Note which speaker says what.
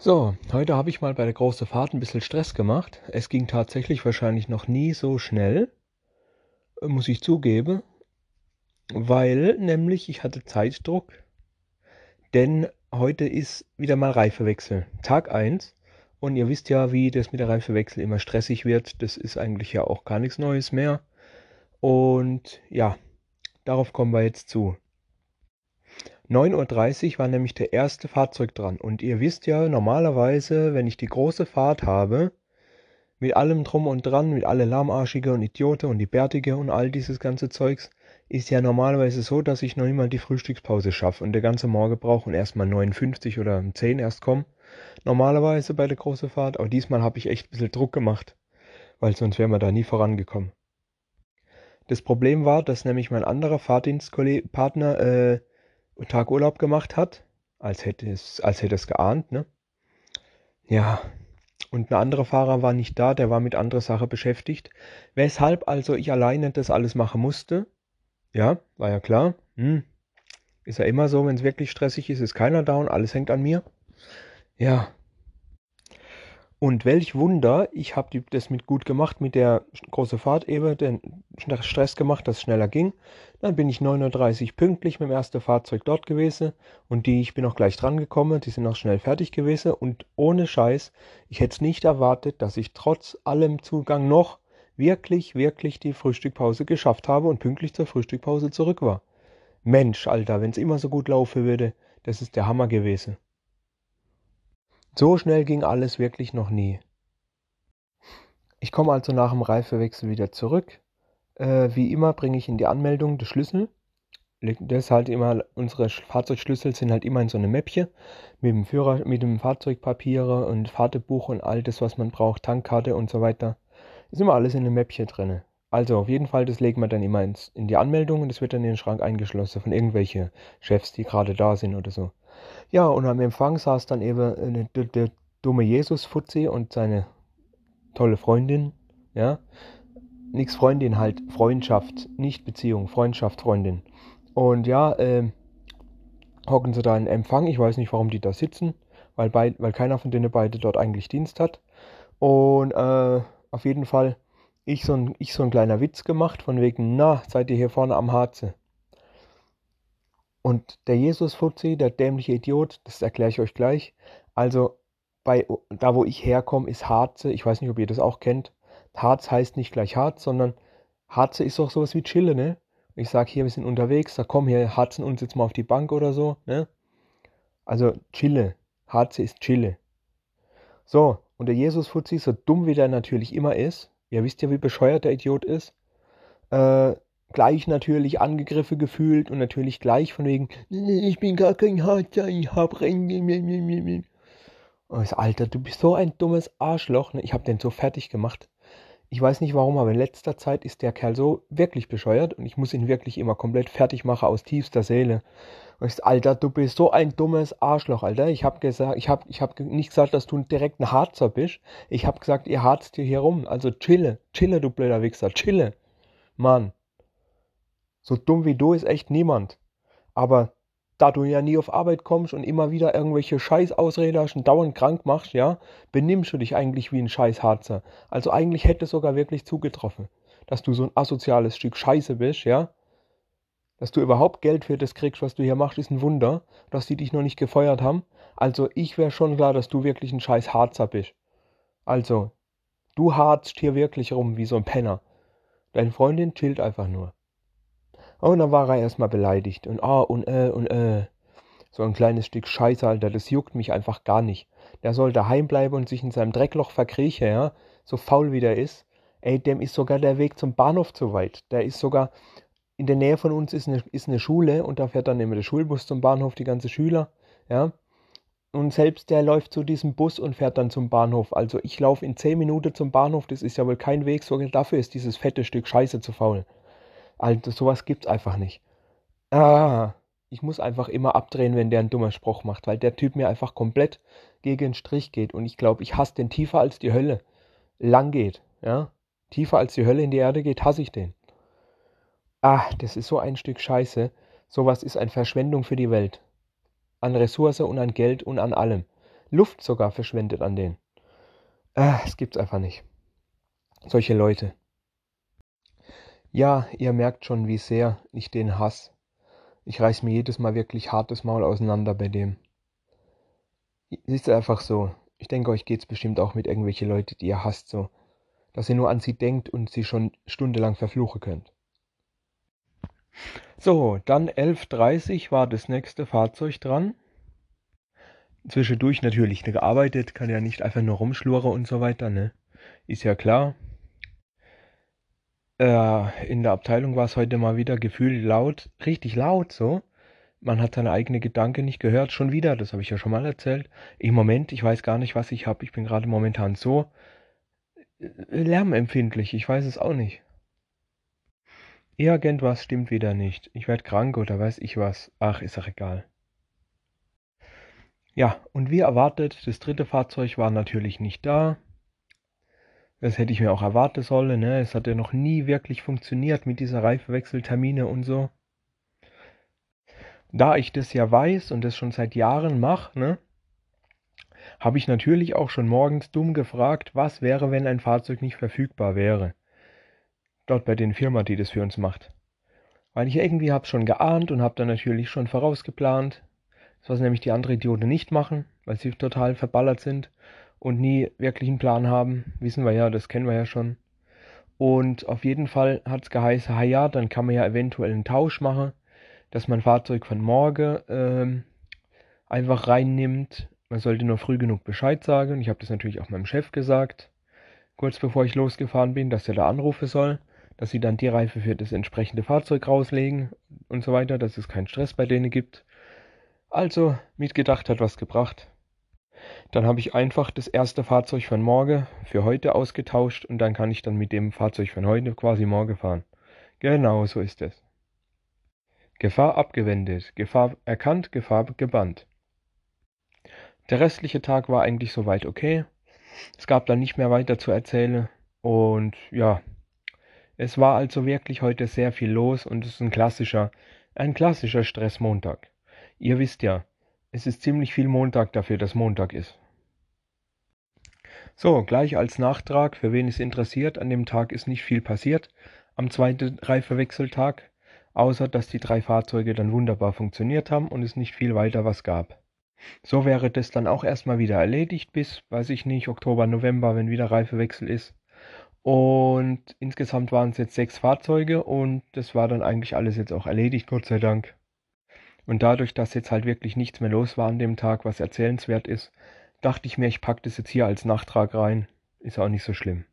Speaker 1: So, heute habe ich mal bei der großen Fahrt ein bisschen Stress gemacht. Es ging tatsächlich wahrscheinlich noch nie so schnell, muss ich zugeben, weil nämlich ich hatte Zeitdruck, denn heute ist wieder mal Reifewechsel, Tag 1. Und ihr wisst ja, wie das mit der Reifewechsel immer stressig wird. Das ist eigentlich ja auch gar nichts Neues mehr. Und ja, darauf kommen wir jetzt zu. 9.30 Uhr war nämlich der erste Fahrzeug dran. Und ihr wisst ja, normalerweise, wenn ich die große Fahrt habe, mit allem drum und dran, mit alle Lahmarschige und Idiote und die Bärtige und all dieses ganze Zeugs, ist ja normalerweise so, dass ich noch nicht mal die Frühstückspause schaffe und der ganze Morgen brauche und erst mal 59 oder 10 erst komme. Normalerweise bei der großen Fahrt, aber diesmal habe ich echt ein bisschen Druck gemacht, weil sonst wären wir da nie vorangekommen. Das Problem war, dass nämlich mein anderer Fahrdienstpartner äh, Tag Urlaub gemacht hat, als hätte es, als hätte es geahnt, ne? Ja. Und ein anderer Fahrer war nicht da, der war mit anderer Sache beschäftigt. Weshalb also ich alleine das alles machen musste. Ja, war ja klar. Hm. Ist ja immer so, wenn es wirklich stressig ist, ist keiner da und alles hängt an mir. Ja, und welch Wunder, ich habe das mit gut gemacht, mit der großen Fahrt eben, den Stress gemacht, dass es schneller ging. Dann bin ich 9.30 Uhr pünktlich mit dem ersten Fahrzeug dort gewesen und die, ich bin auch gleich dran gekommen, die sind auch schnell fertig gewesen und ohne Scheiß, ich hätte es nicht erwartet, dass ich trotz allem Zugang noch wirklich, wirklich die Frühstückpause geschafft habe und pünktlich zur Frühstückpause zurück war. Mensch, Alter, wenn es immer so gut laufen würde, das ist der Hammer gewesen. So schnell ging alles wirklich noch nie. Ich komme also nach dem Reifewechsel wieder zurück. Äh, wie immer bringe ich in die Anmeldung den Schlüssel. Das ist halt immer, unsere Fahrzeugschlüssel sind halt immer in so einem Mäppchen mit dem Führer, mit dem Fahrzeugpapiere und Fahrtebuch und all das, was man braucht, Tankkarte und so weiter. Ist immer alles in einem Mäppchen drin. Also auf jeden Fall, das legen wir dann immer ins, in die Anmeldung und das wird dann in den Schrank eingeschlossen von irgendwelchen Chefs, die gerade da sind oder so. Ja, und am Empfang saß dann eben äh, der, der dumme Jesus-Fuzzi und seine tolle Freundin, ja. Nix Freundin, halt Freundschaft, nicht Beziehung, Freundschaft, Freundin. Und ja, äh, hocken sie da in Empfang. Ich weiß nicht, warum die da sitzen, weil, beid, weil keiner von denen beide dort eigentlich Dienst hat. Und äh, auf jeden Fall ich so, ein, ich so ein kleiner Witz gemacht, von wegen, na, seid ihr hier vorne am Harze? Und der Jesus-Fuzzi, der dämliche Idiot, das erkläre ich euch gleich. Also, bei, da wo ich herkomme, ist Harze. Ich weiß nicht, ob ihr das auch kennt. Harz heißt nicht gleich Harz, sondern Harze ist auch sowas wie Chille, ne? Ich sage hier, wir sind unterwegs, da komm hier, harzen uns jetzt mal auf die Bank oder so, ne? Also Chille. Harze ist Chille. So, und der Jesus-Fuzzi, so dumm wie der natürlich immer ist, ihr wisst ja, wie bescheuert der Idiot ist, äh, gleich natürlich angegriffen gefühlt und natürlich gleich von wegen, ich bin gar kein Harzer, ich hab Rennen. Alter, du bist so ein dummes Arschloch. Ne? Ich hab den so fertig gemacht. Ich weiß nicht warum, aber in letzter Zeit ist der Kerl so wirklich bescheuert und ich muss ihn wirklich immer komplett fertig machen aus tiefster Seele. Alter, du bist so ein dummes Arschloch, Alter. Ich hab gesagt, ich hab, ich hab nicht gesagt, dass du direkt ein Harzer bist. Ich hab gesagt, ihr harzt hier, hier rum. Also chille, chille, du blöder Wichser, chille. Mann. So dumm wie du ist echt niemand. Aber da du ja nie auf Arbeit kommst und immer wieder irgendwelche Scheißausrede hast und dauernd krank machst, ja, benimmst du dich eigentlich wie ein Scheißharzer. Also eigentlich hätte es sogar wirklich zugetroffen, dass du so ein asoziales Stück Scheiße bist, ja. Dass du überhaupt Geld für das kriegst, was du hier machst, ist ein Wunder, dass die dich noch nicht gefeuert haben. Also ich wäre schon klar, dass du wirklich ein scheiß Harzer bist. Also, du harzt hier wirklich rum wie so ein Penner. Deine Freundin chillt einfach nur. Und oh, dann war er erstmal beleidigt und ah und äh und äh. So ein kleines Stück Scheiße, Alter, das juckt mich einfach gar nicht. Der soll daheim bleiben und sich in seinem Dreckloch verkriechen, ja, so faul wie der ist. Ey, dem ist sogar der Weg zum Bahnhof zu weit. Der ist sogar, in der Nähe von uns ist eine, ist eine Schule und da fährt dann immer der Schulbus zum Bahnhof, die ganze Schüler, ja. Und selbst der läuft zu diesem Bus und fährt dann zum Bahnhof. Also ich laufe in 10 Minuten zum Bahnhof, das ist ja wohl kein Weg, sogar dafür ist dieses fette Stück Scheiße zu faul. Also sowas gibt's einfach nicht. Ah, ich muss einfach immer abdrehen, wenn der einen dummer Spruch macht, weil der Typ mir einfach komplett gegen den Strich geht. Und ich glaube, ich hasse den tiefer als die Hölle lang geht. Ja? Tiefer als die Hölle in die Erde geht, hasse ich den. Ah, das ist so ein Stück Scheiße. Sowas ist eine Verschwendung für die Welt. An Ressource und an Geld und an allem. Luft sogar verschwendet an denen. Äh, es gibt's einfach nicht. Solche Leute. Ja, ihr merkt schon, wie sehr ich den hasse. Ich reiß mir jedes Mal wirklich hartes Maul auseinander bei dem. Ist einfach so. Ich denke, euch geht's bestimmt auch mit irgendwelche Leute, die ihr hasst, so. Dass ihr nur an sie denkt und sie schon stundenlang verfluchen könnt. So, dann 11.30 war das nächste Fahrzeug dran. Zwischendurch natürlich gearbeitet, kann ja nicht einfach nur rumschlurren und so weiter, ne? Ist ja klar. Äh, in der Abteilung war es heute mal wieder gefühlt laut, richtig laut so. Man hat seine eigene Gedanken nicht gehört, schon wieder, das habe ich ja schon mal erzählt. Im Moment, ich weiß gar nicht, was ich habe. Ich bin gerade momentan so äh, lärmempfindlich, ich weiß es auch nicht. Irgendwas stimmt wieder nicht. Ich werde krank oder weiß ich was. Ach, ist auch egal. Ja, und wie erwartet, das dritte Fahrzeug war natürlich nicht da. Das hätte ich mir auch erwarten sollen. Ne? Es hat ja noch nie wirklich funktioniert mit dieser Reifewechseltermine und so. Da ich das ja weiß und das schon seit Jahren mache, ne, habe ich natürlich auch schon morgens dumm gefragt, was wäre, wenn ein Fahrzeug nicht verfügbar wäre. Dort bei den Firma, die das für uns macht. Weil ich irgendwie habe schon geahnt und habe dann natürlich schon vorausgeplant, was nämlich die anderen Idioten nicht machen, weil sie total verballert sind und nie wirklich einen Plan haben. Wissen wir ja, das kennen wir ja schon. Und auf jeden Fall hat es geheißen, ha ja, dann kann man ja eventuell einen Tausch machen, dass man Fahrzeug von morgen ähm, einfach reinnimmt. Man sollte nur früh genug Bescheid sagen. Ich habe das natürlich auch meinem Chef gesagt, kurz bevor ich losgefahren bin, dass er da anrufen soll, dass sie dann die Reife für das entsprechende Fahrzeug rauslegen und so weiter, dass es keinen Stress bei denen gibt. Also, mitgedacht hat was gebracht. Dann habe ich einfach das erste Fahrzeug von morgen für heute ausgetauscht und dann kann ich dann mit dem Fahrzeug von heute quasi morgen fahren. Genau so ist es. Gefahr abgewendet, Gefahr erkannt, Gefahr gebannt. Der restliche Tag war eigentlich soweit okay. Es gab dann nicht mehr weiter zu erzählen und ja, es war also wirklich heute sehr viel los und es ist ein klassischer, ein klassischer Stressmontag. Ihr wisst ja, es ist ziemlich viel Montag dafür, dass Montag ist. So, gleich als Nachtrag, für wen es interessiert, an dem Tag ist nicht viel passiert. Am zweiten Reifewechseltag, außer dass die drei Fahrzeuge dann wunderbar funktioniert haben und es nicht viel weiter was gab. So wäre das dann auch erstmal wieder erledigt bis, weiß ich nicht, Oktober, November, wenn wieder Reifewechsel ist. Und insgesamt waren es jetzt sechs Fahrzeuge und das war dann eigentlich alles jetzt auch erledigt, Gott sei Dank. Und dadurch, dass jetzt halt wirklich nichts mehr los war an dem Tag, was erzählenswert ist, dachte ich mir, ich packe das jetzt hier als Nachtrag rein. Ist auch nicht so schlimm.